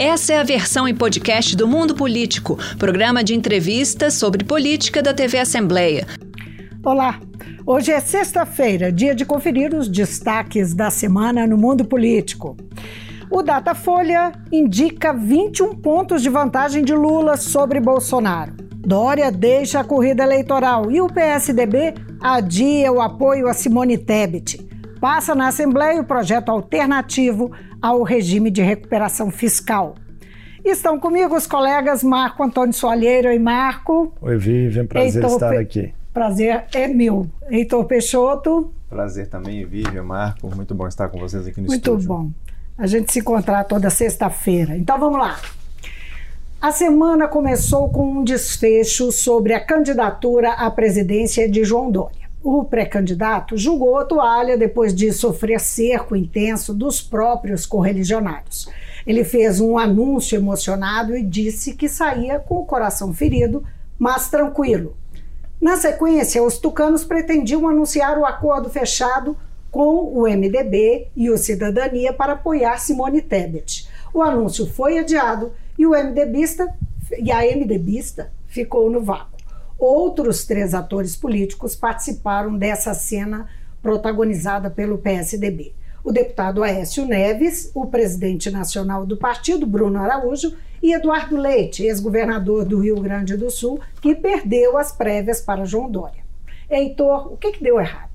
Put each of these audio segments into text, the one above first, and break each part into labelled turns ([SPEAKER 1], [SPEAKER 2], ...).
[SPEAKER 1] Essa é a versão em podcast do Mundo Político, programa de entrevistas sobre política da TV Assembleia.
[SPEAKER 2] Olá, hoje é sexta-feira, dia de conferir os destaques da semana no mundo político. O Datafolha indica 21 pontos de vantagem de Lula sobre Bolsonaro. Dória deixa a corrida eleitoral e o PSDB adia o apoio a Simone Tebet. Passa na Assembleia o projeto alternativo ao regime de recuperação fiscal. Estão comigo os colegas Marco Antônio Soalheiro e Marco.
[SPEAKER 3] Oi, Vivian, prazer Heitor estar Pe... aqui.
[SPEAKER 2] Prazer é meu. Heitor Peixoto.
[SPEAKER 4] Prazer também, Vivian, Marco. Muito bom estar com vocês aqui no
[SPEAKER 2] Muito
[SPEAKER 4] estúdio.
[SPEAKER 2] Muito bom. A gente se encontrar toda sexta-feira. Então vamos lá. A semana começou com um desfecho sobre a candidatura à presidência de João Dória. O pré-candidato julgou a toalha depois de sofrer cerco intenso dos próprios correligionários. Ele fez um anúncio emocionado e disse que saía com o coração ferido, mas tranquilo. Na sequência, os tucanos pretendiam anunciar o acordo fechado com o MDB e o Cidadania para apoiar Simone Tebet. O anúncio foi adiado e o MDBista e a MDBista ficou no vácuo. Outros três atores políticos participaram dessa cena protagonizada pelo PSDB. O deputado Aécio Neves, o presidente nacional do partido, Bruno Araújo, e Eduardo Leite, ex-governador do Rio Grande do Sul, que perdeu as prévias para João Dória. Heitor, o que, que deu errado?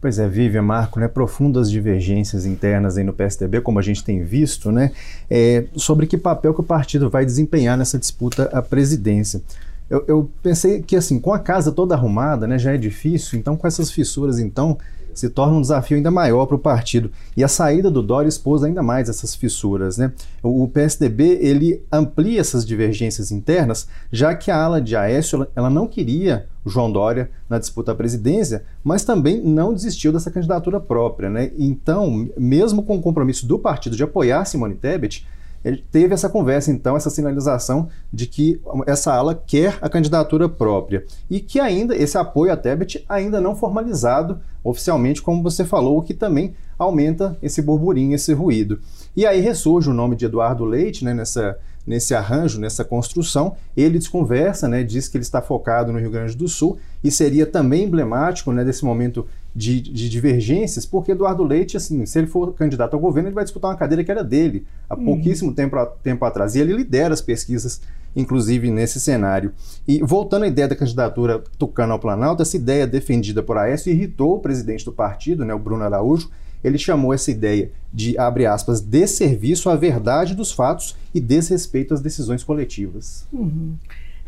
[SPEAKER 4] Pois é, Vivian, Marco, né, profundas divergências internas aí no PSDB, como a gente tem visto, né, é, sobre que papel que o partido vai desempenhar nessa disputa à presidência. Eu, eu, pensei que assim, com a casa toda arrumada, né, já é difícil, então com essas fissuras, então, se torna um desafio ainda maior para o partido. E a saída do Dória expôs ainda mais essas fissuras. Né? O PSDB ele amplia essas divergências internas, já que a ala de Aécio ela não queria João Dória na disputa à presidência, mas também não desistiu dessa candidatura própria. Né? Então, mesmo com o compromisso do partido de apoiar Simone Tebet, ele teve essa conversa, então, essa sinalização de que essa ala quer a candidatura própria e que ainda esse apoio a Tebet ainda não formalizado oficialmente, como você falou, o que também aumenta esse burburinho, esse ruído. E aí ressurge o nome de Eduardo Leite né, nessa, nesse arranjo, nessa construção. Ele desconversa, né, diz que ele está focado no Rio Grande do Sul e seria também emblemático né, desse momento de, de, divergências, porque Eduardo Leite, assim, se ele for candidato ao governo, ele vai disputar uma cadeira que era dele há uhum. pouquíssimo tempo, tempo atrás. E ele lidera as pesquisas, inclusive nesse cenário. E voltando à ideia da candidatura Tucano ao Planalto, essa ideia defendida por Aécio irritou o presidente do partido, né, o Bruno Araújo. Ele chamou essa ideia de, abre aspas, desserviço à verdade dos fatos e desrespeito às decisões coletivas.
[SPEAKER 2] Uhum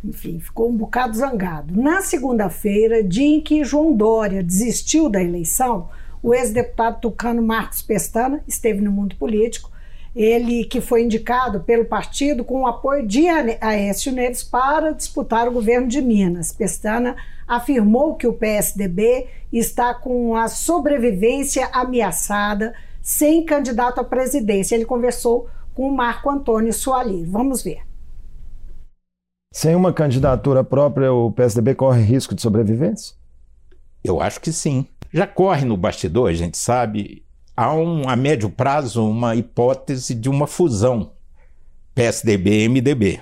[SPEAKER 2] enfim, ficou um bocado zangado. Na segunda-feira, dia em que João Dória desistiu da eleição, o ex-deputado tucano Marcos Pestana esteve no mundo político. Ele que foi indicado pelo partido com o apoio de Aécio Neves para disputar o governo de Minas. Pestana afirmou que o PSDB está com a sobrevivência ameaçada, sem candidato à presidência. Ele conversou com o Marco Antônio Soali. Vamos ver.
[SPEAKER 3] Sem uma candidatura própria, o PSDB corre risco de sobrevivência?
[SPEAKER 5] Eu acho que sim. Já corre no bastidor, a gente sabe, há um, a médio prazo uma hipótese de uma fusão PSDB-MDB.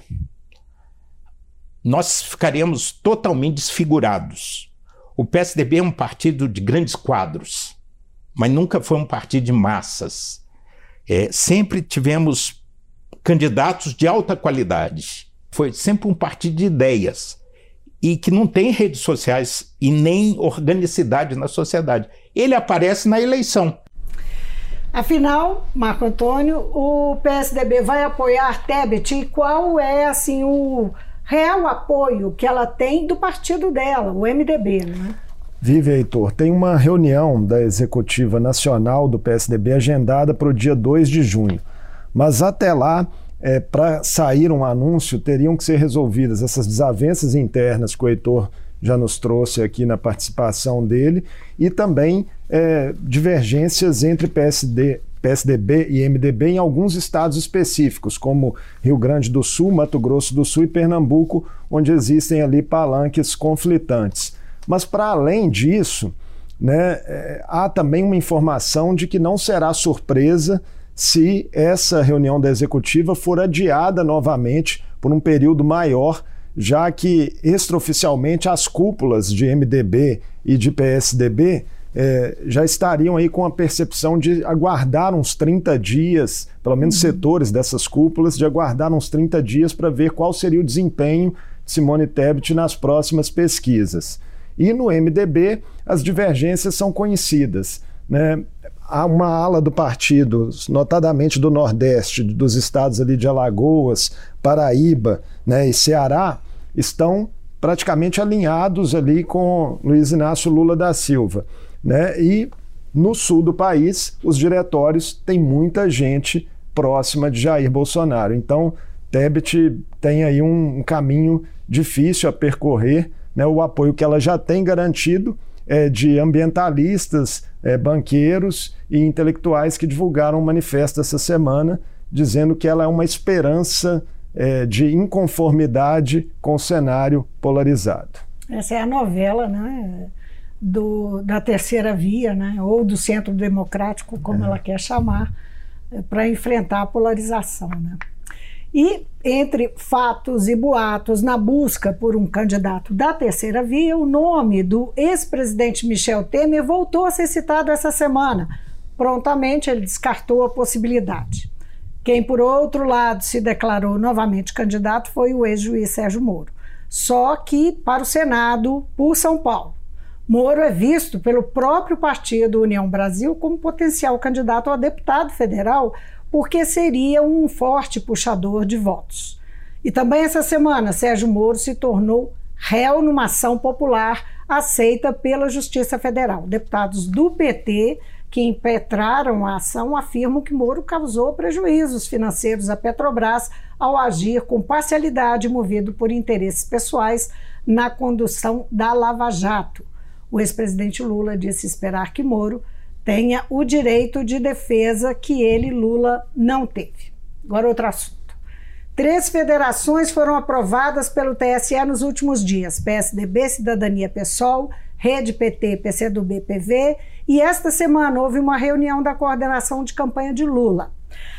[SPEAKER 5] Nós ficaríamos totalmente desfigurados. O PSDB é um partido de grandes quadros, mas nunca foi um partido de massas. É, sempre tivemos candidatos de alta qualidade foi sempre um partido de ideias e que não tem redes sociais e nem organicidade na sociedade. Ele aparece na eleição.
[SPEAKER 2] Afinal, Marco Antônio, o PSDB vai apoiar Tebet e qual é assim o real apoio que ela tem do partido dela, o MDB, né?
[SPEAKER 3] Vive, Heitor, tem uma reunião da Executiva Nacional do PSDB agendada para o dia 2 de junho. Mas até lá, é, para sair um anúncio, teriam que ser resolvidas essas desavenças internas que o Heitor já nos trouxe aqui na participação dele, e também é, divergências entre PSD, PSDB e MDB em alguns estados específicos, como Rio Grande do Sul, Mato Grosso do Sul e Pernambuco, onde existem ali palanques conflitantes. Mas, para além disso, né, é, há também uma informação de que não será surpresa se essa reunião da executiva for adiada novamente por um período maior, já que extraoficialmente as cúpulas de MDB e de PSDB é, já estariam aí com a percepção de aguardar uns 30 dias, pelo menos uhum. setores dessas cúpulas, de aguardar uns 30 dias para ver qual seria o desempenho de Simone Tebet nas próximas pesquisas. E no MDB, as divergências são conhecidas. Né? Há uma ala do partido, notadamente do Nordeste, dos estados ali de Alagoas, Paraíba né, e Ceará, estão praticamente alinhados ali com Luiz Inácio Lula da Silva. Né? E no sul do país, os diretórios têm muita gente próxima de Jair Bolsonaro. Então, Tebet tem aí um, um caminho difícil a percorrer, né? o apoio que ela já tem garantido é de ambientalistas, é, banqueiros e intelectuais que divulgaram um manifesto essa semana dizendo que ela é uma esperança é, de inconformidade com o cenário polarizado.
[SPEAKER 2] Essa é a novela, né? Do, da terceira via, né, ou do centro democrático, como é. ela quer chamar, é, para enfrentar a polarização. Né? E entre fatos e boatos na busca por um candidato da terceira via, o nome do ex-presidente Michel Temer voltou a ser citado essa semana. Prontamente ele descartou a possibilidade. Quem, por outro lado, se declarou novamente candidato foi o ex-juiz Sérgio Moro. Só que para o Senado, por São Paulo. Moro é visto pelo próprio partido União Brasil como potencial candidato a deputado federal porque seria um forte puxador de votos. E também essa semana, Sérgio Moro se tornou réu numa ação popular aceita pela Justiça Federal. Deputados do PT que impetraram a ação afirmam que Moro causou prejuízos financeiros à Petrobras ao agir com parcialidade movido por interesses pessoais na condução da Lava Jato. O ex-presidente Lula disse esperar que Moro tenha o direito de defesa que ele, Lula, não teve. Agora, outro assunto. Três federações foram aprovadas pelo TSE nos últimos dias: PSDB, Cidadania PSOL, Rede PT, PCdoB, PV, e esta semana houve uma reunião da coordenação de campanha de Lula.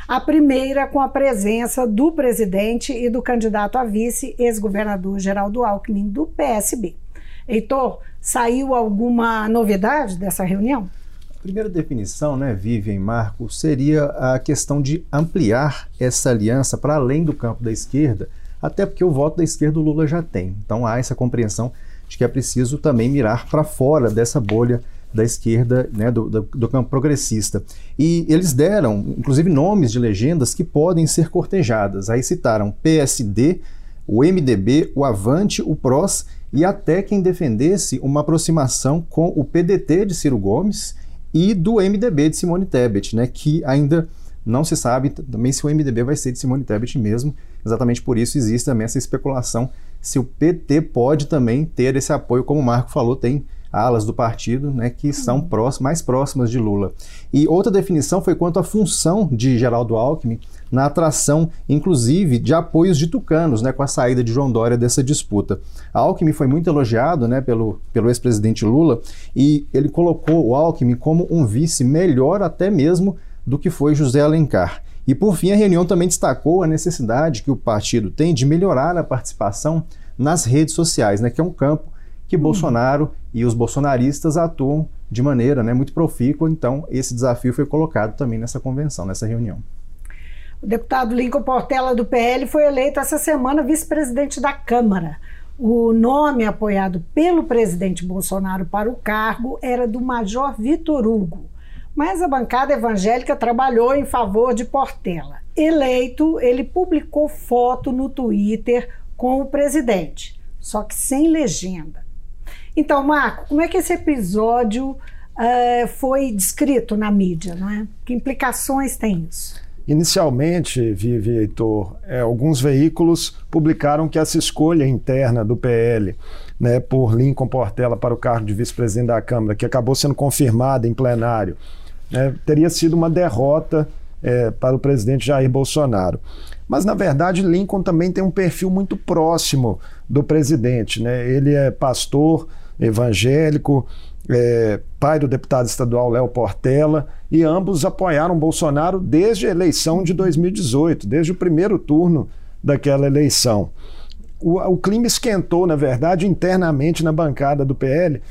[SPEAKER 2] A primeira com a presença do presidente e do candidato a vice, ex-governador Geraldo Alckmin, do PSB. Heitor, saiu alguma novidade dessa reunião?
[SPEAKER 4] Primeira definição, né, Vivian e Marco, seria a questão de ampliar essa aliança para além do campo da esquerda, até porque o voto da esquerda o Lula já tem. Então há essa compreensão de que é preciso também mirar para fora dessa bolha da esquerda, né, do, do, do, campo progressista. E eles deram, inclusive, nomes de legendas que podem ser cortejadas. Aí citaram PSD, o MDB, o Avante, o PROS e até quem defendesse uma aproximação com o PDT de Ciro Gomes e do MDB de Simone Tebet, né, que ainda não se sabe também se o MDB vai ser de Simone Tebet mesmo. Exatamente por isso existe também essa especulação se o PT pode também ter esse apoio, como o Marco falou, tem alas do partido né, que são uhum. próximos, mais próximas de Lula. E outra definição foi quanto à função de Geraldo Alckmin na atração, inclusive, de apoios de tucanos, né, com a saída de João Dória dessa disputa. Alckmin foi muito elogiado né, pelo, pelo ex-presidente Lula e ele colocou o Alckmin como um vice melhor até mesmo do que foi José Alencar. E por fim, a reunião também destacou a necessidade que o partido tem de melhorar a participação nas redes sociais, né, que é um campo que hum. Bolsonaro e os bolsonaristas atuam de maneira né, muito profícua. Então, esse desafio foi colocado também nessa convenção, nessa reunião.
[SPEAKER 2] O deputado Lincoln Portela, do PL, foi eleito essa semana vice-presidente da Câmara. O nome apoiado pelo presidente Bolsonaro para o cargo era do Major Vitor Hugo mas a bancada evangélica trabalhou em favor de Portela. Eleito, ele publicou foto no Twitter com o presidente, só que sem legenda. Então, Marco, como é que esse episódio uh, foi descrito na mídia, não é? Que implicações tem isso?
[SPEAKER 3] Inicialmente, Vivi Heitor, é, alguns veículos publicaram que essa escolha interna do PL né, por Lincoln Portela para o cargo de vice-presidente da Câmara, que acabou sendo confirmada em plenário, né, teria sido uma derrota é, para o presidente Jair Bolsonaro. Mas, na verdade, Lincoln também tem um perfil muito próximo do presidente. Né? Ele é pastor evangélico, é, pai do deputado estadual Léo Portela, e ambos apoiaram Bolsonaro desde a eleição de 2018, desde o primeiro turno daquela eleição. O, o clima esquentou, na verdade, internamente na bancada do PL,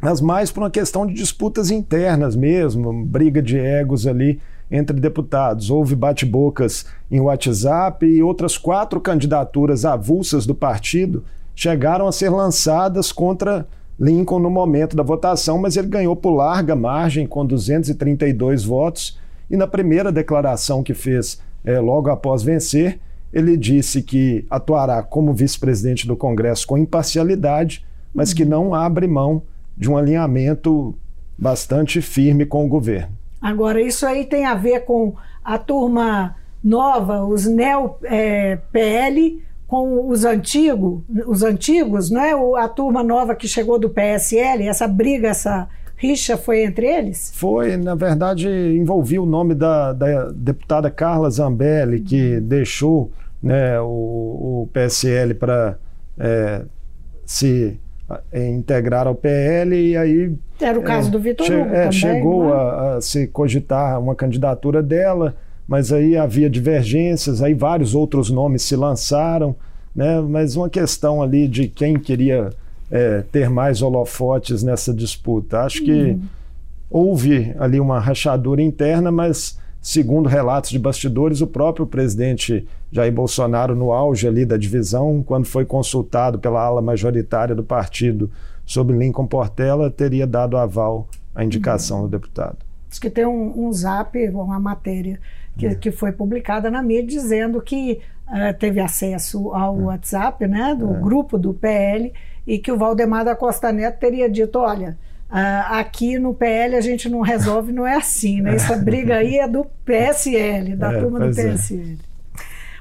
[SPEAKER 3] mas mais por uma questão de disputas internas mesmo, briga de egos ali entre deputados. Houve bate-bocas em WhatsApp e outras quatro candidaturas avulsas do partido chegaram a ser lançadas contra Lincoln no momento da votação, mas ele ganhou por larga margem, com 232 votos. E na primeira declaração que fez é, logo após vencer, ele disse que atuará como vice-presidente do Congresso com imparcialidade, mas que não abre mão de um alinhamento bastante firme com o governo.
[SPEAKER 2] Agora, isso aí tem a ver com a turma nova, os neo-PL, é, com os antigos, os antigos, não é? A turma nova que chegou do PSL, essa briga, essa rixa foi entre eles?
[SPEAKER 3] Foi, na verdade, envolvia o nome da, da deputada Carla Zambelli, que deixou né, o, o PSL para é, se é, integrar ao PL e aí
[SPEAKER 2] era o caso é, do Vitor Hugo
[SPEAKER 3] é,
[SPEAKER 2] também,
[SPEAKER 3] chegou
[SPEAKER 2] é?
[SPEAKER 3] a, a se cogitar uma candidatura dela mas aí havia divergências, aí vários outros nomes se lançaram, né? mas uma questão ali de quem queria é, ter mais holofotes nessa disputa. Acho que uhum. houve ali uma rachadura interna, mas segundo relatos de bastidores, o próprio presidente Jair Bolsonaro, no auge ali da divisão, quando foi consultado pela ala majoritária do partido sobre Lincoln Portela, teria dado aval à indicação uhum. do deputado.
[SPEAKER 2] Diz que tem um, um zap, uma matéria que, que foi publicada na mídia dizendo que uh, teve acesso ao WhatsApp né, do é. grupo do PL e que o Valdemar da Costa Neto teria dito: olha. Uh, aqui no PL a gente não resolve, não é assim, né? Essa briga aí é do PSL, da é, turma do PSL. É.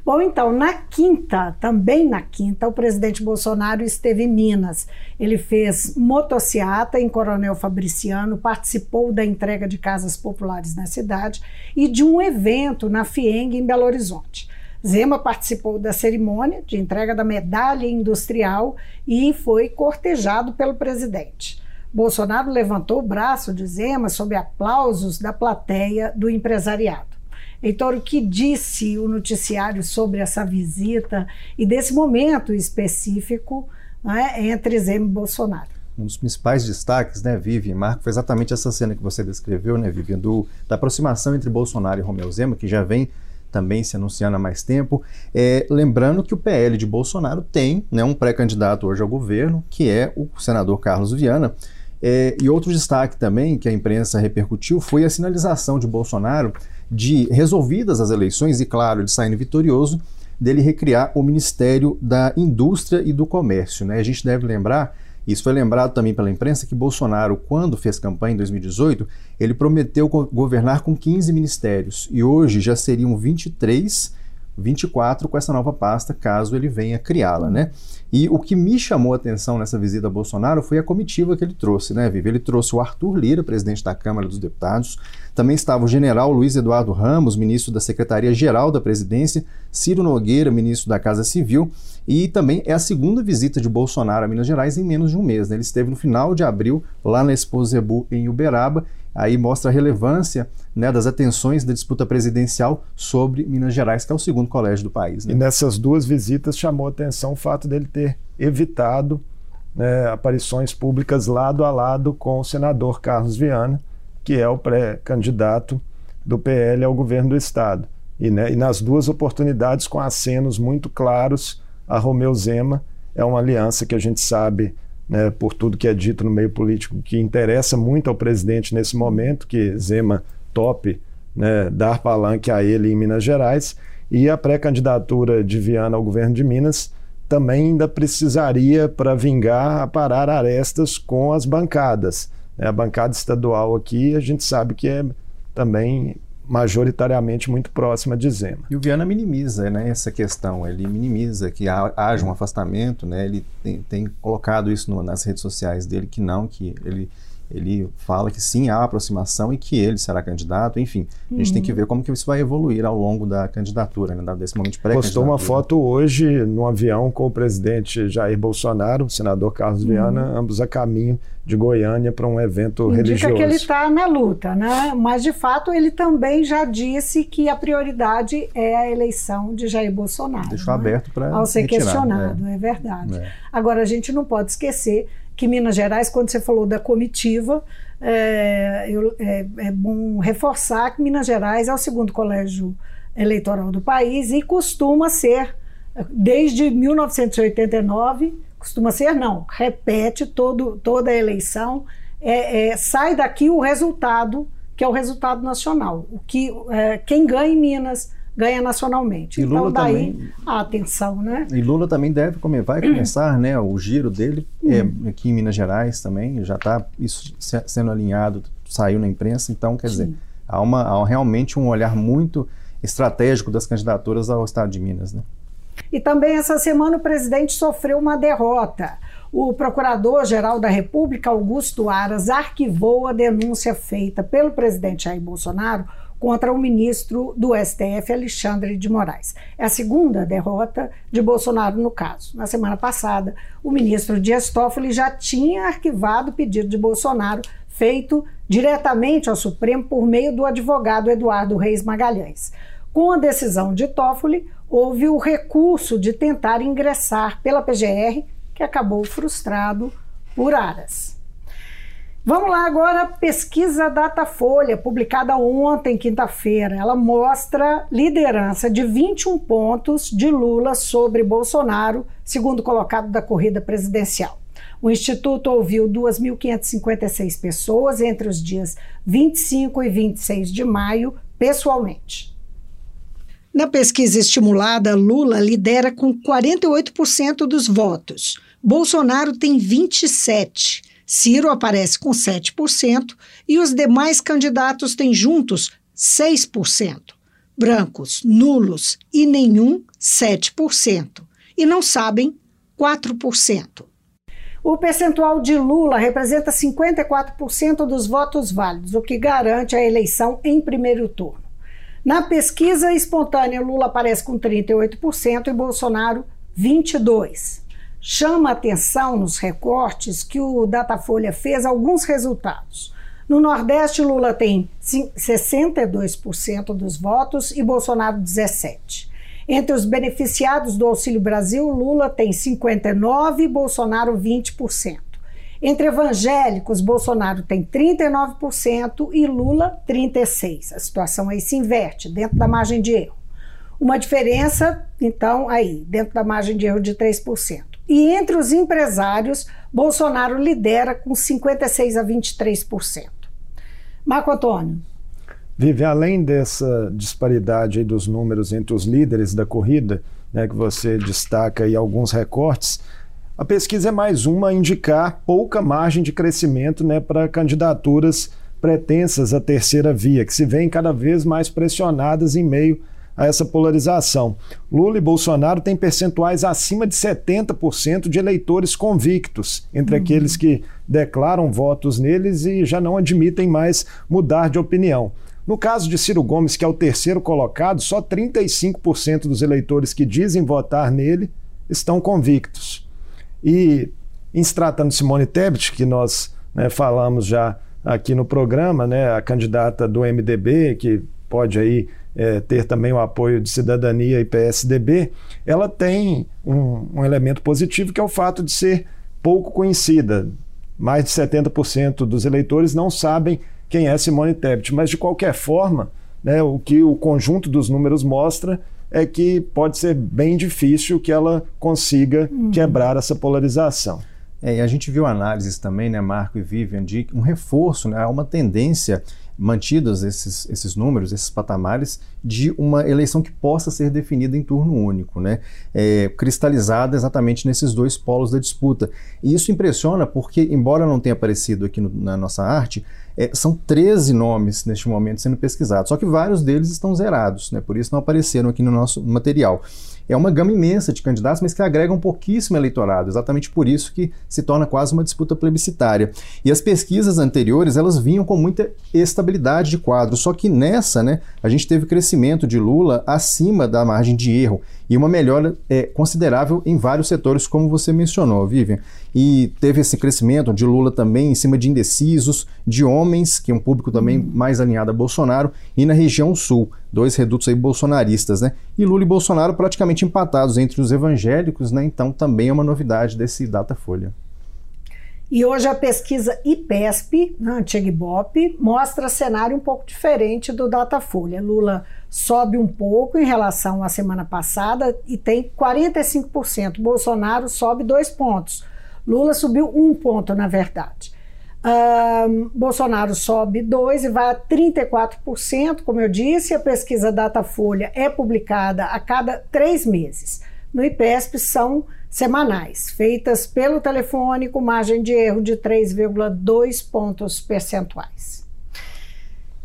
[SPEAKER 2] Bom, então, na quinta, também na quinta, o presidente Bolsonaro esteve em Minas. Ele fez motociata em Coronel Fabriciano, participou da entrega de casas populares na cidade e de um evento na FIENG em Belo Horizonte. Zema participou da cerimônia de entrega da medalha industrial e foi cortejado pelo presidente. Bolsonaro levantou o braço de Zema sob aplausos da plateia do empresariado. Heitor, o que disse o noticiário sobre essa visita e desse momento específico né, entre Zema e Bolsonaro?
[SPEAKER 4] Um dos principais destaques, né, Vivi e Marco, foi exatamente essa cena que você descreveu, né, Vivi, do, da aproximação entre Bolsonaro e Romeu Zema, que já vem também se anunciando há mais tempo. É, lembrando que o PL de Bolsonaro tem né, um pré-candidato hoje ao governo, que é o senador Carlos Viana. É, e outro destaque também que a imprensa repercutiu foi a sinalização de Bolsonaro de resolvidas as eleições e, claro, de saindo vitorioso, dele recriar o Ministério da Indústria e do Comércio. Né? A gente deve lembrar, isso foi lembrado também pela imprensa, que Bolsonaro, quando fez campanha em 2018, ele prometeu governar com 15 ministérios e hoje já seriam 23, 24 com essa nova pasta, caso ele venha criá-la. Né? E o que me chamou a atenção nessa visita a Bolsonaro foi a comitiva que ele trouxe, né, Vivi? Ele trouxe o Arthur Lira, presidente da Câmara dos Deputados, também estava o general Luiz Eduardo Ramos, ministro da Secretaria-Geral da Presidência, Ciro Nogueira, ministro da Casa Civil, e também é a segunda visita de Bolsonaro a Minas Gerais em menos de um mês. Né? Ele esteve no final de abril lá na Expo Zebu, em Uberaba, aí mostra a relevância né, das atenções da disputa presidencial sobre Minas Gerais, que é o segundo colégio do país.
[SPEAKER 3] Né? E nessas duas visitas chamou atenção o fato dele ter evitado né, aparições públicas lado a lado com o senador Carlos Viana, que é o pré-candidato do PL ao governo do Estado. E, né, e, nas duas oportunidades com acenos muito claros a Romeu Zema. É uma aliança que a gente sabe, né, por tudo que é dito no meio político, que interessa muito ao presidente nesse momento, que Zema tope né, dar palanque a ele em Minas Gerais. E a pré-candidatura de Viana ao governo de Minas também ainda precisaria, para vingar, aparar arestas com as bancadas. Né? A bancada estadual aqui, a gente sabe que é também majoritariamente muito próxima de Zema.
[SPEAKER 4] E o Viana minimiza né, essa questão, ele minimiza que haja um afastamento, né, ele tem, tem colocado isso no, nas redes sociais dele, que não, que ele ele fala que sim, há aproximação e que ele será candidato, enfim. A gente uhum. tem que ver como que isso vai evoluir ao longo da candidatura, né, desse momento pré
[SPEAKER 3] Postou uma foto hoje no avião com o presidente Jair Bolsonaro, o senador Carlos uhum. Viana, ambos a caminho de Goiânia para um evento
[SPEAKER 2] Indica
[SPEAKER 3] religioso.
[SPEAKER 2] Indica que ele está na luta, né? mas de fato ele também já disse que a prioridade é a eleição de Jair Bolsonaro.
[SPEAKER 4] Deixou né? aberto para
[SPEAKER 2] Ao ser retirar, questionado, é, é verdade. É. Agora a gente não pode esquecer que Minas Gerais, quando você falou da comitiva, é, eu, é, é, bom reforçar que Minas Gerais é o segundo colégio eleitoral do país e costuma ser, desde 1989, costuma ser não, repete todo, toda a eleição, é, é, sai daqui o resultado, que é o resultado nacional. O que, é, quem ganha em Minas ganha nacionalmente. E então, daí também, a atenção, né?
[SPEAKER 4] E Lula também deve comer, vai começar, né? O giro dele é, aqui em Minas Gerais também, já está isso sendo alinhado, saiu na imprensa, então, quer Sim. dizer, há, uma, há realmente um olhar muito estratégico das candidaturas ao Estado de Minas, né?
[SPEAKER 2] E também essa semana o presidente sofreu uma derrota. O Procurador-Geral da República, Augusto Aras, arquivou a denúncia feita pelo presidente Jair Bolsonaro contra o ministro do STF, Alexandre de Moraes. É a segunda derrota de Bolsonaro no caso. Na semana passada, o ministro Dias Toffoli já tinha arquivado o pedido de Bolsonaro feito diretamente ao Supremo por meio do advogado Eduardo Reis Magalhães. Com a decisão de Toffoli, houve o recurso de tentar ingressar pela PGR, que acabou frustrado por Aras. Vamos lá agora, pesquisa Datafolha, publicada ontem, quinta-feira. Ela mostra liderança de 21 pontos de Lula sobre Bolsonaro, segundo colocado da corrida presidencial. O Instituto ouviu 2.556 pessoas entre os dias 25 e 26 de maio, pessoalmente. Na pesquisa estimulada, Lula lidera com 48% dos votos. Bolsonaro tem 27%. Ciro aparece com 7% e os demais candidatos têm juntos 6%. Brancos, nulos e nenhum, 7%. E não sabem, 4%. O percentual de Lula representa 54% dos votos válidos, o que garante a eleição em primeiro turno. Na pesquisa espontânea, Lula aparece com 38% e Bolsonaro 22% chama atenção nos recortes que o Datafolha fez alguns resultados. No Nordeste, Lula tem 62% dos votos e Bolsonaro 17%. Entre os beneficiados do Auxílio Brasil, Lula tem 59% e Bolsonaro 20%. Entre evangélicos, Bolsonaro tem 39% e Lula 36%. A situação aí se inverte dentro da margem de erro. Uma diferença, então, aí, dentro da margem de erro de 3%. E entre os empresários, Bolsonaro lidera com 56 a 23%. Marco Antônio.
[SPEAKER 3] Vive, além dessa disparidade dos números entre os líderes da corrida, né, que você destaca aí alguns recortes, a pesquisa é mais uma a indicar pouca margem de crescimento né, para candidaturas pretensas à terceira via, que se veem cada vez mais pressionadas em meio a essa polarização. Lula e Bolsonaro têm percentuais acima de 70% de eleitores convictos, entre uhum. aqueles que declaram votos neles e já não admitem mais mudar de opinião. No caso de Ciro Gomes, que é o terceiro colocado, só 35% dos eleitores que dizem votar nele estão convictos. E em se tratando de Simone Tebet, que nós né, falamos já aqui no programa, né, a candidata do MDB, que pode aí é, ter também o apoio de Cidadania e PSDB, ela tem um, um elemento positivo que é o fato de ser pouco conhecida. Mais de 70% dos eleitores não sabem quem é Simone Tebet, mas de qualquer forma, né, o que o conjunto dos números mostra é que pode ser bem difícil que ela consiga uhum. quebrar essa polarização.
[SPEAKER 4] É, e a gente viu análises também, né, Marco e Vivian, de um reforço, né, uma tendência mantidos esses, esses números, esses patamares, de uma eleição que possa ser definida em turno único, né? É, cristalizada exatamente nesses dois polos da disputa. E isso impressiona porque, embora não tenha aparecido aqui no, na nossa arte, É, são 13 nomes neste momento sendo pesquisados, só que vários deles estão zerados, né? por isso não apareceram aqui no nosso material é uma gama imensa de candidatos, mas que agregam pouquíssimo eleitorado, exatamente por isso que se torna quase uma disputa plebiscitária. E as pesquisas anteriores, elas vinham com muita estabilidade de quadro, só que nessa, né, a gente teve crescimento de Lula acima da margem de erro e uma melhora é, considerável em vários setores, como você mencionou, Vivian. E teve esse crescimento de Lula também em cima de indecisos, de homens, que é um público também mais alinhado a Bolsonaro, e na região sul, dois redutos aí bolsonaristas, né? E Lula e Bolsonaro praticamente empatados entre os evangélicos, né? Então também é uma novidade desse Datafolha.
[SPEAKER 2] E hoje a pesquisa IPESP, na antiga Ibope, mostra cenário um pouco diferente do Datafolha. Lula sobe um pouco em relação à semana passada e tem 45%. Bolsonaro sobe dois pontos. Lula subiu um ponto, na verdade. Bolsonaro sobe dois e vai a 34%, como eu disse. A pesquisa Datafolha é publicada a cada três meses. No IPESP são semanais, feitas pelo telefone com margem de erro de 3,2 pontos percentuais.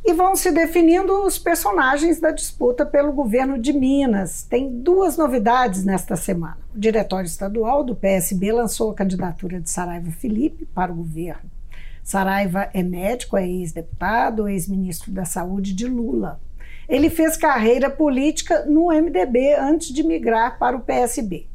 [SPEAKER 2] E vão se definindo os personagens da disputa pelo governo de Minas. Tem duas novidades nesta semana. O Diretório Estadual do PSB lançou a candidatura de Saraiva Felipe para o governo. Saraiva é médico, é ex-deputado, ex-ministro da Saúde de Lula. Ele fez carreira política no MDB antes de migrar para o PSB.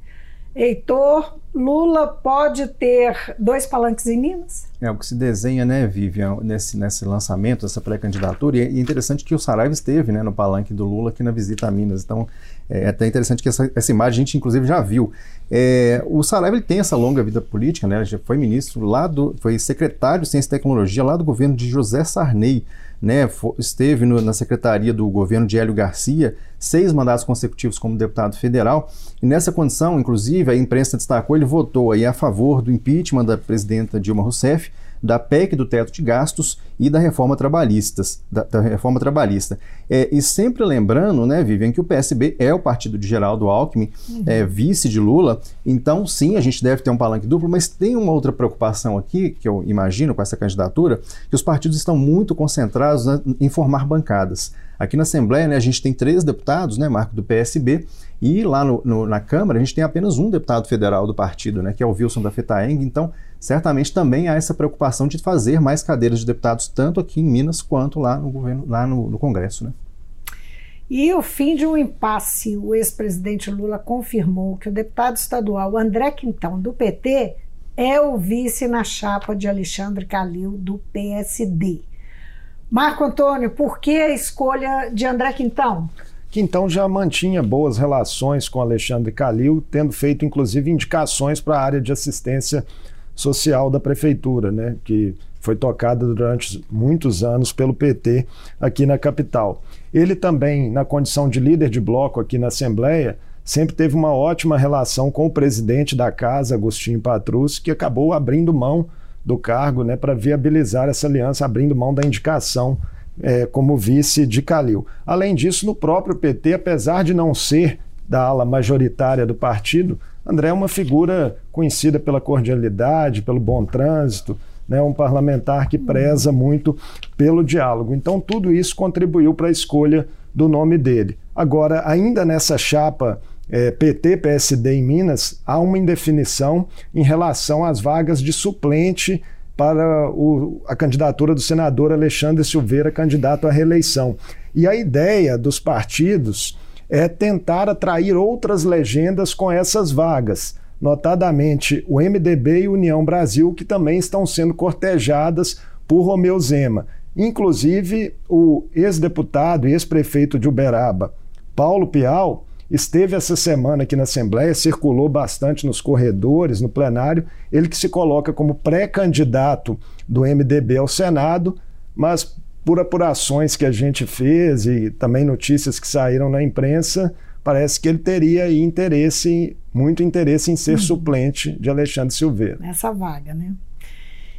[SPEAKER 2] Heitor, Lula pode ter dois palanques em Minas?
[SPEAKER 4] É o que se desenha, né, Vivian, nesse, nesse lançamento, essa pré-candidatura. E é interessante que o Saraiva esteve né, no palanque do Lula aqui na visita a Minas. Então, é até interessante que essa, essa imagem a gente, inclusive, já viu. É, o Saraiva ele tem essa longa vida política, né? Ele já foi ministro lá do. foi secretário de Ciência e Tecnologia lá do governo de José Sarney né, esteve no, na secretaria do governo de Hélio Garcia, seis mandatos consecutivos como deputado federal, e nessa condição, inclusive, a imprensa destacou, ele votou aí a favor do impeachment da presidenta Dilma Rousseff, da PEC do teto de gastos e da reforma trabalhistas, da, da reforma trabalhista. É, e sempre lembrando, né, Vivian, que o PSB é o partido de Geraldo Alckmin, uhum. é vice de Lula, então sim, a gente deve ter um palanque duplo, mas tem uma outra preocupação aqui, que eu imagino com essa candidatura, que os partidos estão muito concentrados na, em formar bancadas. Aqui na Assembleia, né, a gente tem três deputados, né, Marco, do PSB, e lá no, no, na Câmara a gente tem apenas um deputado federal do partido, né, que é o Wilson da Fetaeng, então certamente também há essa preocupação de fazer mais cadeiras de deputados, tanto aqui em Minas quanto lá no governo, lá no, no Congresso. Né?
[SPEAKER 2] E o fim de um impasse, o ex-presidente Lula confirmou que o deputado estadual André Quintão, do PT, é o vice na chapa de Alexandre Calil, do PSD. Marco Antônio, por que a escolha de André Quintão?
[SPEAKER 3] Quintão já mantinha boas relações com Alexandre Calil, tendo feito inclusive indicações para a área de assistência social da prefeitura, né, que foi tocada durante muitos anos pelo PT aqui na capital. Ele também, na condição de líder de bloco aqui na Assembleia, sempre teve uma ótima relação com o presidente da casa, Agostinho Patrus, que acabou abrindo mão do cargo né, para viabilizar essa aliança, abrindo mão da indicação é, como vice de Calil. Além disso, no próprio PT, apesar de não ser da ala majoritária do partido, André é uma figura conhecida pela cordialidade, pelo bom trânsito, né, um parlamentar que preza muito pelo diálogo. Então, tudo isso contribuiu para a escolha do nome dele. Agora, ainda nessa chapa é, PT-PSD em Minas, há uma indefinição em relação às vagas de suplente para o, a candidatura do senador Alexandre Silveira, candidato à reeleição. E a ideia dos partidos é tentar atrair outras legendas com essas vagas, notadamente o MDB e União Brasil, que também estão sendo cortejadas por Romeu Zema. Inclusive, o ex-deputado e ex-prefeito de Uberaba, Paulo Pial, esteve essa semana aqui na Assembleia, circulou bastante nos corredores, no plenário, ele que se coloca como pré-candidato do MDB ao Senado, mas por apurações que a gente fez e também notícias que saíram na imprensa, parece que ele teria interesse, muito interesse em ser uhum. suplente de Alexandre Silveira.
[SPEAKER 2] Nessa vaga, né?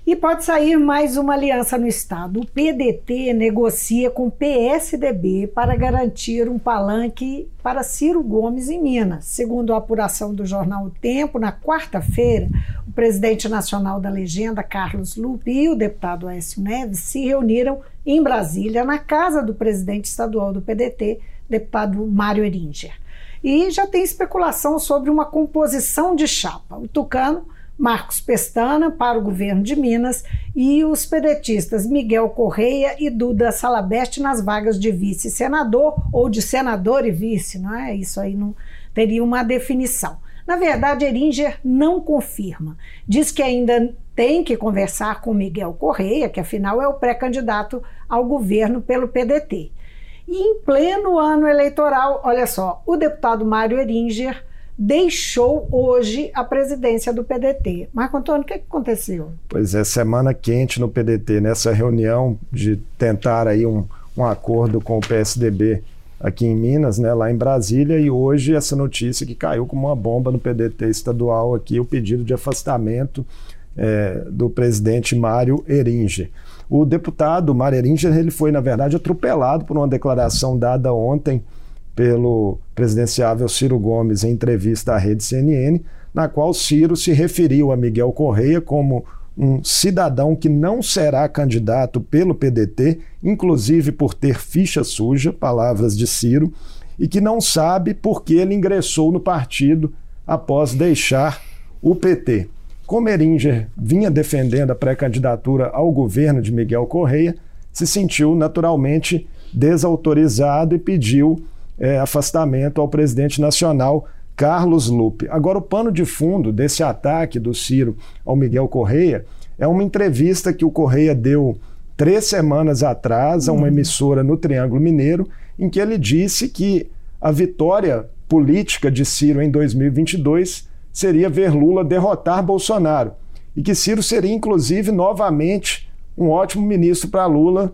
[SPEAKER 2] E pode sair mais uma aliança no Estado. O PDT negocia com o PSDB para garantir um palanque para Ciro Gomes em Minas. Segundo a apuração do jornal O Tempo, na quarta-feira, o presidente nacional da legenda, Carlos Lupe, e o deputado Aécio Neves se reuniram em Brasília, na casa do presidente estadual do PDT, deputado Mário Eringer. E já tem especulação sobre uma composição de chapa. O Tucano Marcos Pestana para o governo de Minas e os pedetistas Miguel Correia e Duda Salabeste nas vagas de vice-senador ou de senador e vice, não é? Isso aí não teria uma definição. Na verdade, Eringer não confirma. Diz que ainda tem que conversar com Miguel Correia, que afinal é o pré-candidato ao governo pelo PDT. E em pleno ano eleitoral, olha só, o deputado Mário Eringer deixou hoje a presidência do PDT. Marco Antônio, o que, aconteceu?
[SPEAKER 3] Pois é, semana quente no PDT, nessa reunião de tentar aí um, um acordo com o PSDB aqui em Minas, né, lá em Brasília, e hoje essa notícia que caiu como uma bomba no PDT estadual aqui, o pedido de afastamento é, do presidente Mário Eringer. O deputado Mário Eringer, ele foi, na verdade, atropelado por uma declaração dada ontem pelo presidenciável Ciro Gomes em entrevista à rede CNN, na qual Ciro se referiu a Miguel Correia como um cidadão que não será candidato pelo PDT, inclusive por ter ficha suja, palavras de Ciro, e que não sabe por que ele ingressou no partido após deixar o PT. Como Eringer vinha defendendo a pré-candidatura ao governo de Miguel Correia, se sentiu naturalmente desautorizado e pediu é, afastamento ao presidente nacional Carlos Lupe. Agora, o pano de fundo desse ataque do Ciro ao Miguel Correia é uma entrevista que o Correia deu três semanas atrás a uma uhum. emissora no Triângulo Mineiro, em que ele disse que a vitória política de Ciro em 2022 seria ver Lula derrotar Bolsonaro e que Ciro seria, inclusive, novamente um ótimo ministro para Lula,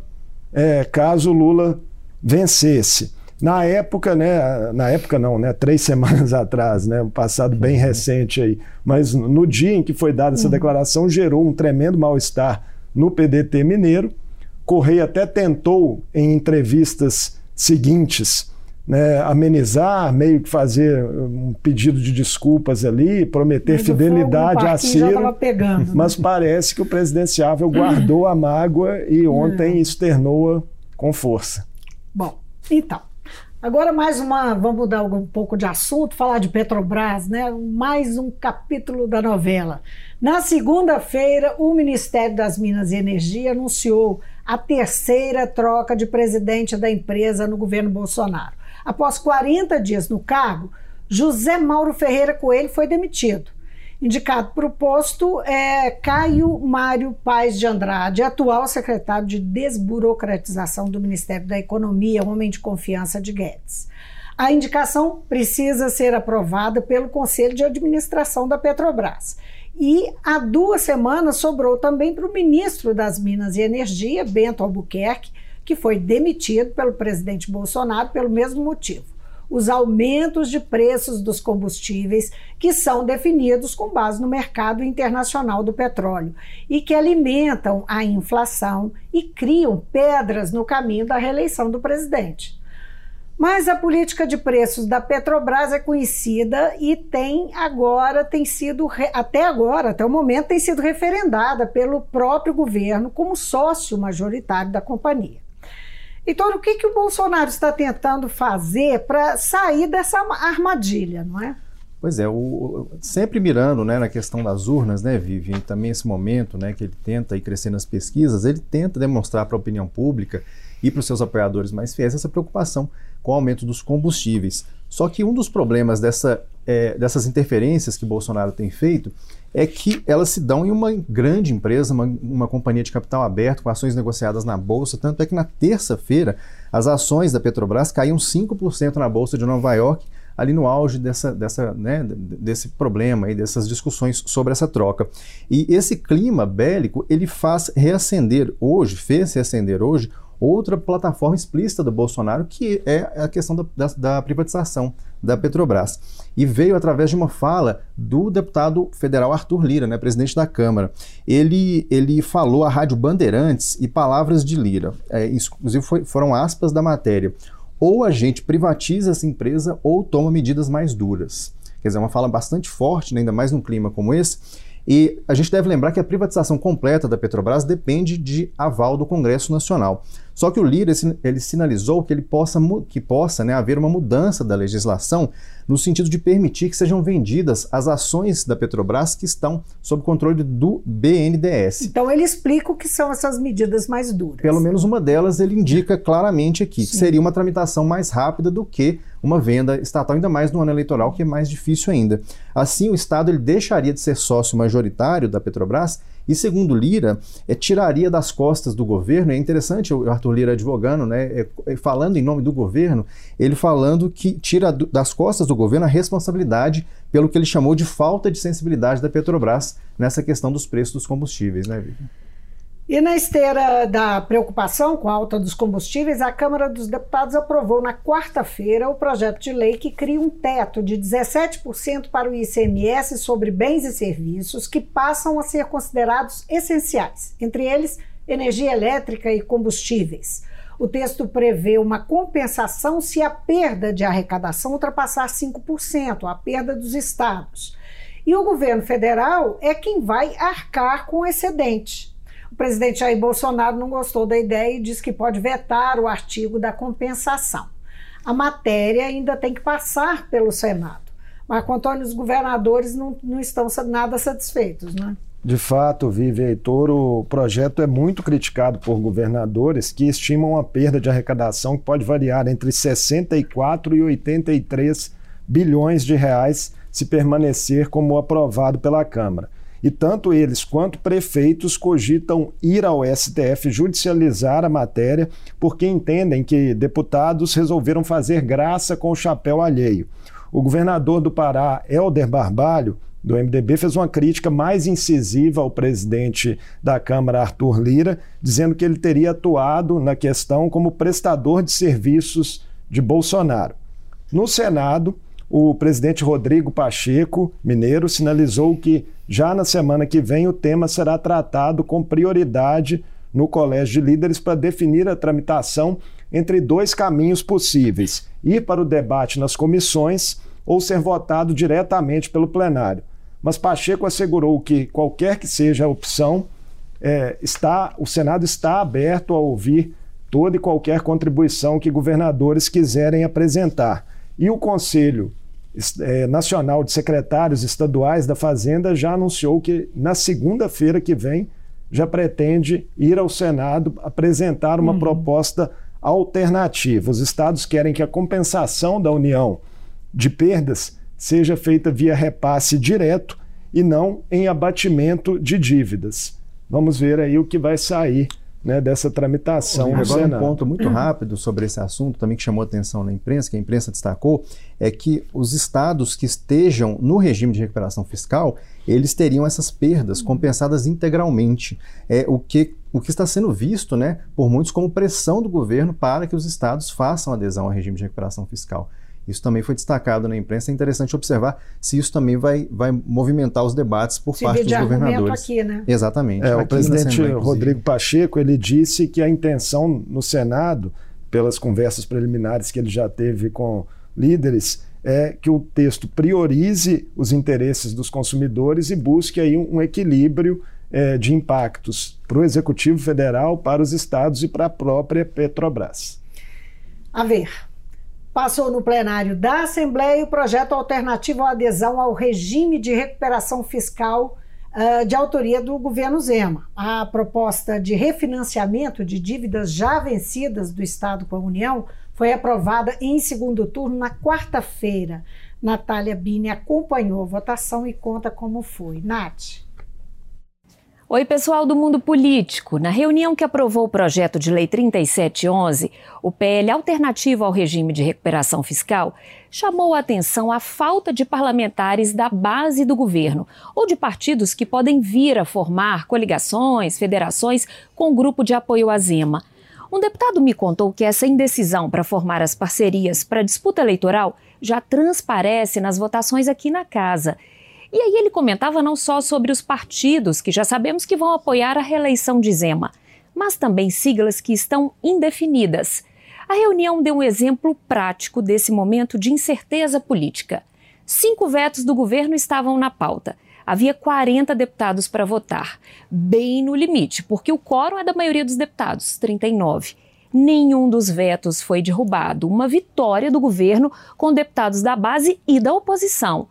[SPEAKER 3] é, caso Lula vencesse. Na época, né, na época não, né, três semanas atrás, né, um passado bem recente aí, mas no dia em que foi dada essa uhum. declaração gerou um tremendo mal-estar no PDT mineiro. Correia até tentou em entrevistas seguintes né, amenizar, meio que fazer um pedido de desculpas ali, prometer fidelidade a Ciro.
[SPEAKER 2] Pegando, né?
[SPEAKER 3] Mas parece que o presidenciável guardou a mágoa e ontem é. externou-a com força.
[SPEAKER 2] Bom, então, Agora mais uma, vamos mudar um pouco de assunto, falar de Petrobras, né? Mais um capítulo da novela. Na segunda-feira, o Ministério das Minas e Energia anunciou a terceira troca de presidente da empresa no governo Bolsonaro. Após 40 dias no cargo, José Mauro Ferreira Coelho foi demitido. Indicado para o posto é Caio Mário Paes de Andrade, atual secretário de Desburocratização do Ministério da Economia, homem de confiança de Guedes. A indicação precisa ser aprovada pelo Conselho de Administração da Petrobras. E há duas semanas sobrou também para o ministro das Minas e Energia, Bento Albuquerque, que foi demitido pelo presidente Bolsonaro pelo mesmo motivo os aumentos de preços dos combustíveis que são definidos com base no mercado internacional do petróleo e que alimentam a inflação e criam pedras no caminho da reeleição do presidente. Mas a política de preços da Petrobras é conhecida e tem agora tem sido até agora, até o momento tem sido referendada pelo próprio governo como sócio majoritário da companhia. Então, o que, que o Bolsonaro está tentando fazer para sair dessa armadilha, não é?
[SPEAKER 4] Pois é, o, sempre mirando né, na questão das urnas, né, Vivian, também esse momento né, que ele tenta ir crescer nas pesquisas, ele tenta demonstrar para a opinião pública e para os seus apoiadores mais fiéis essa preocupação com o aumento dos combustíveis. Só que um dos problemas dessa, é, dessas interferências que Bolsonaro tem feito é que elas se dão em uma grande empresa, uma, uma companhia de capital aberto, com ações negociadas na Bolsa. Tanto é que na terça-feira as ações da Petrobras caíam 5% na Bolsa de Nova York, ali no auge dessa, dessa, né, desse problema e dessas discussões sobre essa troca. E esse clima bélico ele faz reacender hoje, fez reacender hoje outra plataforma explícita do Bolsonaro, que é a questão da, da, da privatização da Petrobras. E veio através de uma fala do deputado federal Arthur Lira, né, presidente da Câmara. Ele, ele falou à Rádio Bandeirantes e palavras de Lira, é, inclusive foi, foram aspas da matéria. Ou a gente privatiza essa empresa ou toma medidas mais duras. Quer dizer, é uma fala bastante forte, né, ainda mais num clima como esse. E a gente deve lembrar que a privatização completa da Petrobras depende de aval do Congresso Nacional. Só que o Lira ele sinalizou que ele possa, que possa né, haver uma mudança da legislação no sentido de permitir que sejam vendidas as ações da Petrobras que estão sob controle do BNDES.
[SPEAKER 2] Então ele explica o que são essas medidas mais duras.
[SPEAKER 4] Pelo menos uma delas ele indica claramente aqui, Sim. que seria uma tramitação mais rápida do que uma venda estatal, ainda mais no ano eleitoral, que é mais difícil ainda. Assim, o Estado ele deixaria de ser sócio majoritário da Petrobras e, segundo Lira, é, tiraria das costas do governo, é interessante o Arthur Lira advogando, né, é, é, falando em nome do governo, ele falando que tira do, das costas do governo a responsabilidade pelo que ele chamou de falta de sensibilidade da Petrobras nessa questão dos preços dos combustíveis, né, Vivi?
[SPEAKER 2] E na esteira da preocupação com a alta dos combustíveis, a Câmara dos Deputados aprovou na quarta-feira o projeto de lei que cria um teto de 17% para o ICMS sobre bens e serviços que passam a ser considerados essenciais, entre eles energia elétrica e combustíveis. O texto prevê uma compensação se a perda de arrecadação ultrapassar 5%, a perda dos estados. E o governo federal é quem vai arcar com o excedente. O presidente Jair Bolsonaro não gostou da ideia e disse que pode vetar o artigo da compensação. A matéria ainda tem que passar pelo Senado. Marco Antônio, os governadores não, não estão nada satisfeitos, né?
[SPEAKER 3] De fato, Vive Heitor, o projeto é muito criticado por governadores que estimam a perda de arrecadação que pode variar entre 64 e 83 bilhões de reais se permanecer como aprovado pela Câmara. E tanto eles quanto prefeitos cogitam ir ao STF judicializar a matéria porque entendem que deputados resolveram fazer graça com o chapéu alheio. O governador do Pará, Helder Barbalho, do MDB, fez uma crítica mais incisiva ao presidente da Câmara, Arthur Lira, dizendo que ele teria atuado na questão como prestador de serviços de Bolsonaro. No Senado, o presidente Rodrigo Pacheco, mineiro, sinalizou que já na semana que vem o tema será tratado com prioridade no Colégio de Líderes para definir a tramitação entre dois caminhos possíveis: ir para o debate nas comissões ou ser votado diretamente pelo plenário. Mas Pacheco assegurou que qualquer que seja a opção, é, está, o Senado está aberto a ouvir toda e qualquer contribuição que governadores quiserem apresentar. E o Conselho é, Nacional de Secretários Estaduais da Fazenda já anunciou que na segunda-feira que vem já pretende ir ao Senado apresentar uma uhum. proposta alternativa. Os estados querem que a compensação da União de perdas seja feita via repasse direto e não em abatimento de dívidas. Vamos ver aí o que vai sair né, dessa tramitação.
[SPEAKER 4] Agora, Senado. um ponto muito rápido sobre esse assunto, também que chamou atenção na imprensa, que a imprensa destacou, é que os estados que estejam no regime de recuperação fiscal, eles teriam essas perdas compensadas integralmente. É o que, o que está sendo visto né, por muitos como pressão do governo para que os estados façam adesão ao regime de recuperação fiscal. Isso também foi destacado na imprensa. É interessante observar se isso também vai, vai movimentar os debates por se parte dos governadores.
[SPEAKER 2] Aqui, né?
[SPEAKER 4] Exatamente.
[SPEAKER 3] É, o presidente Rodrigo Pacheco ele disse que a intenção no Senado, pelas conversas preliminares que ele já teve com líderes, é que o texto priorize os interesses dos consumidores e busque aí um, um equilíbrio é, de impactos para o Executivo Federal, para os estados e para a própria Petrobras.
[SPEAKER 2] A ver, Passou no plenário da Assembleia o projeto alternativo à adesão ao regime de recuperação fiscal uh, de autoria do governo Zema. A proposta de refinanciamento de dívidas já vencidas do Estado com a União foi aprovada em segundo turno na quarta-feira. Natália Bini acompanhou a votação e conta como foi. Nath.
[SPEAKER 6] Oi, pessoal do mundo político. Na reunião que aprovou o projeto de lei 3711, o PL alternativo ao regime de recuperação fiscal chamou a atenção a falta de parlamentares da base do governo ou de partidos que podem vir a formar coligações, federações com o grupo de apoio à Zema. Um deputado me contou que essa indecisão para formar as parcerias para disputa eleitoral já transparece nas votações aqui na casa. E aí ele comentava não só sobre os partidos, que já sabemos que vão apoiar a reeleição de Zema, mas também siglas que estão indefinidas. A reunião deu um exemplo prático desse momento de incerteza política. Cinco vetos do governo estavam na pauta. Havia 40 deputados para votar, bem no limite, porque o quórum é da maioria dos deputados, 39. Nenhum dos vetos foi derrubado, uma vitória do governo com deputados da base e da oposição.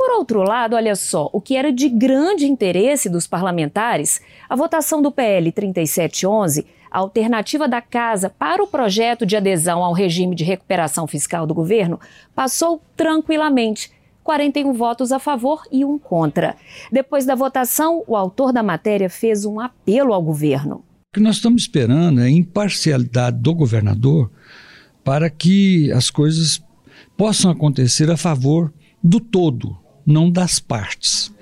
[SPEAKER 6] Por outro lado, olha só, o que era de grande interesse dos parlamentares, a votação do PL 3711, a alternativa da Casa para o projeto de adesão ao regime de recuperação fiscal do governo, passou tranquilamente. 41 votos a favor e um contra. Depois da votação, o autor da matéria fez um apelo ao governo.
[SPEAKER 7] O que nós estamos esperando é a imparcialidade do governador para que as coisas possam acontecer a favor do todo, não das partes.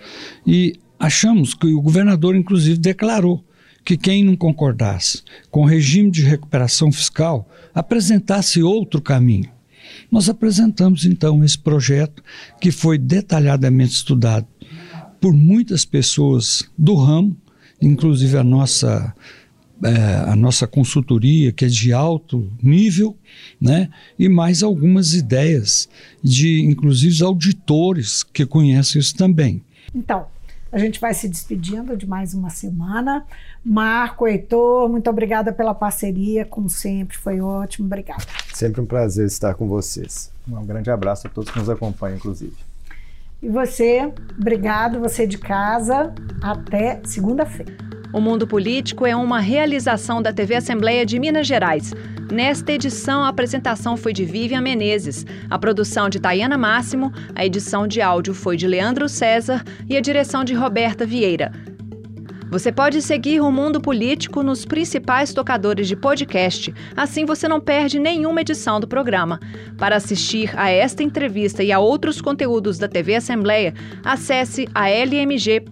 [SPEAKER 7] E achamos que o governador, inclusive, declarou que quem não concordasse com o regime de recuperação fiscal apresentasse outro caminho. Nós apresentamos então esse projeto que foi detalhadamente estudado por muitas pessoas do ramo, inclusive a nossa é, a nossa consultoria, que é de alto nível, né? e mais algumas ideias de, inclusive, auditores que conhecem isso também.
[SPEAKER 2] Então, a gente vai se despedindo de mais uma semana. Marco, Heitor, muito obrigada pela parceria, como sempre, foi ótimo, obrigada.
[SPEAKER 3] Sempre um prazer estar com vocês.
[SPEAKER 4] Um grande abraço a todos que nos acompanham, inclusive.
[SPEAKER 2] E você, obrigado, você de casa, até segunda-feira.
[SPEAKER 1] O Mundo Político é uma realização da TV Assembleia de Minas Gerais. Nesta edição, a apresentação foi de Vivian Menezes, a produção de Tayana Máximo, a edição de áudio foi de Leandro César e a direção de Roberta Vieira. Você pode seguir o Mundo Político nos principais tocadores de podcast, assim você não perde nenhuma edição do programa. Para assistir a esta entrevista e a outros conteúdos da TV Assembleia, acesse a lmg.gov.br/tv.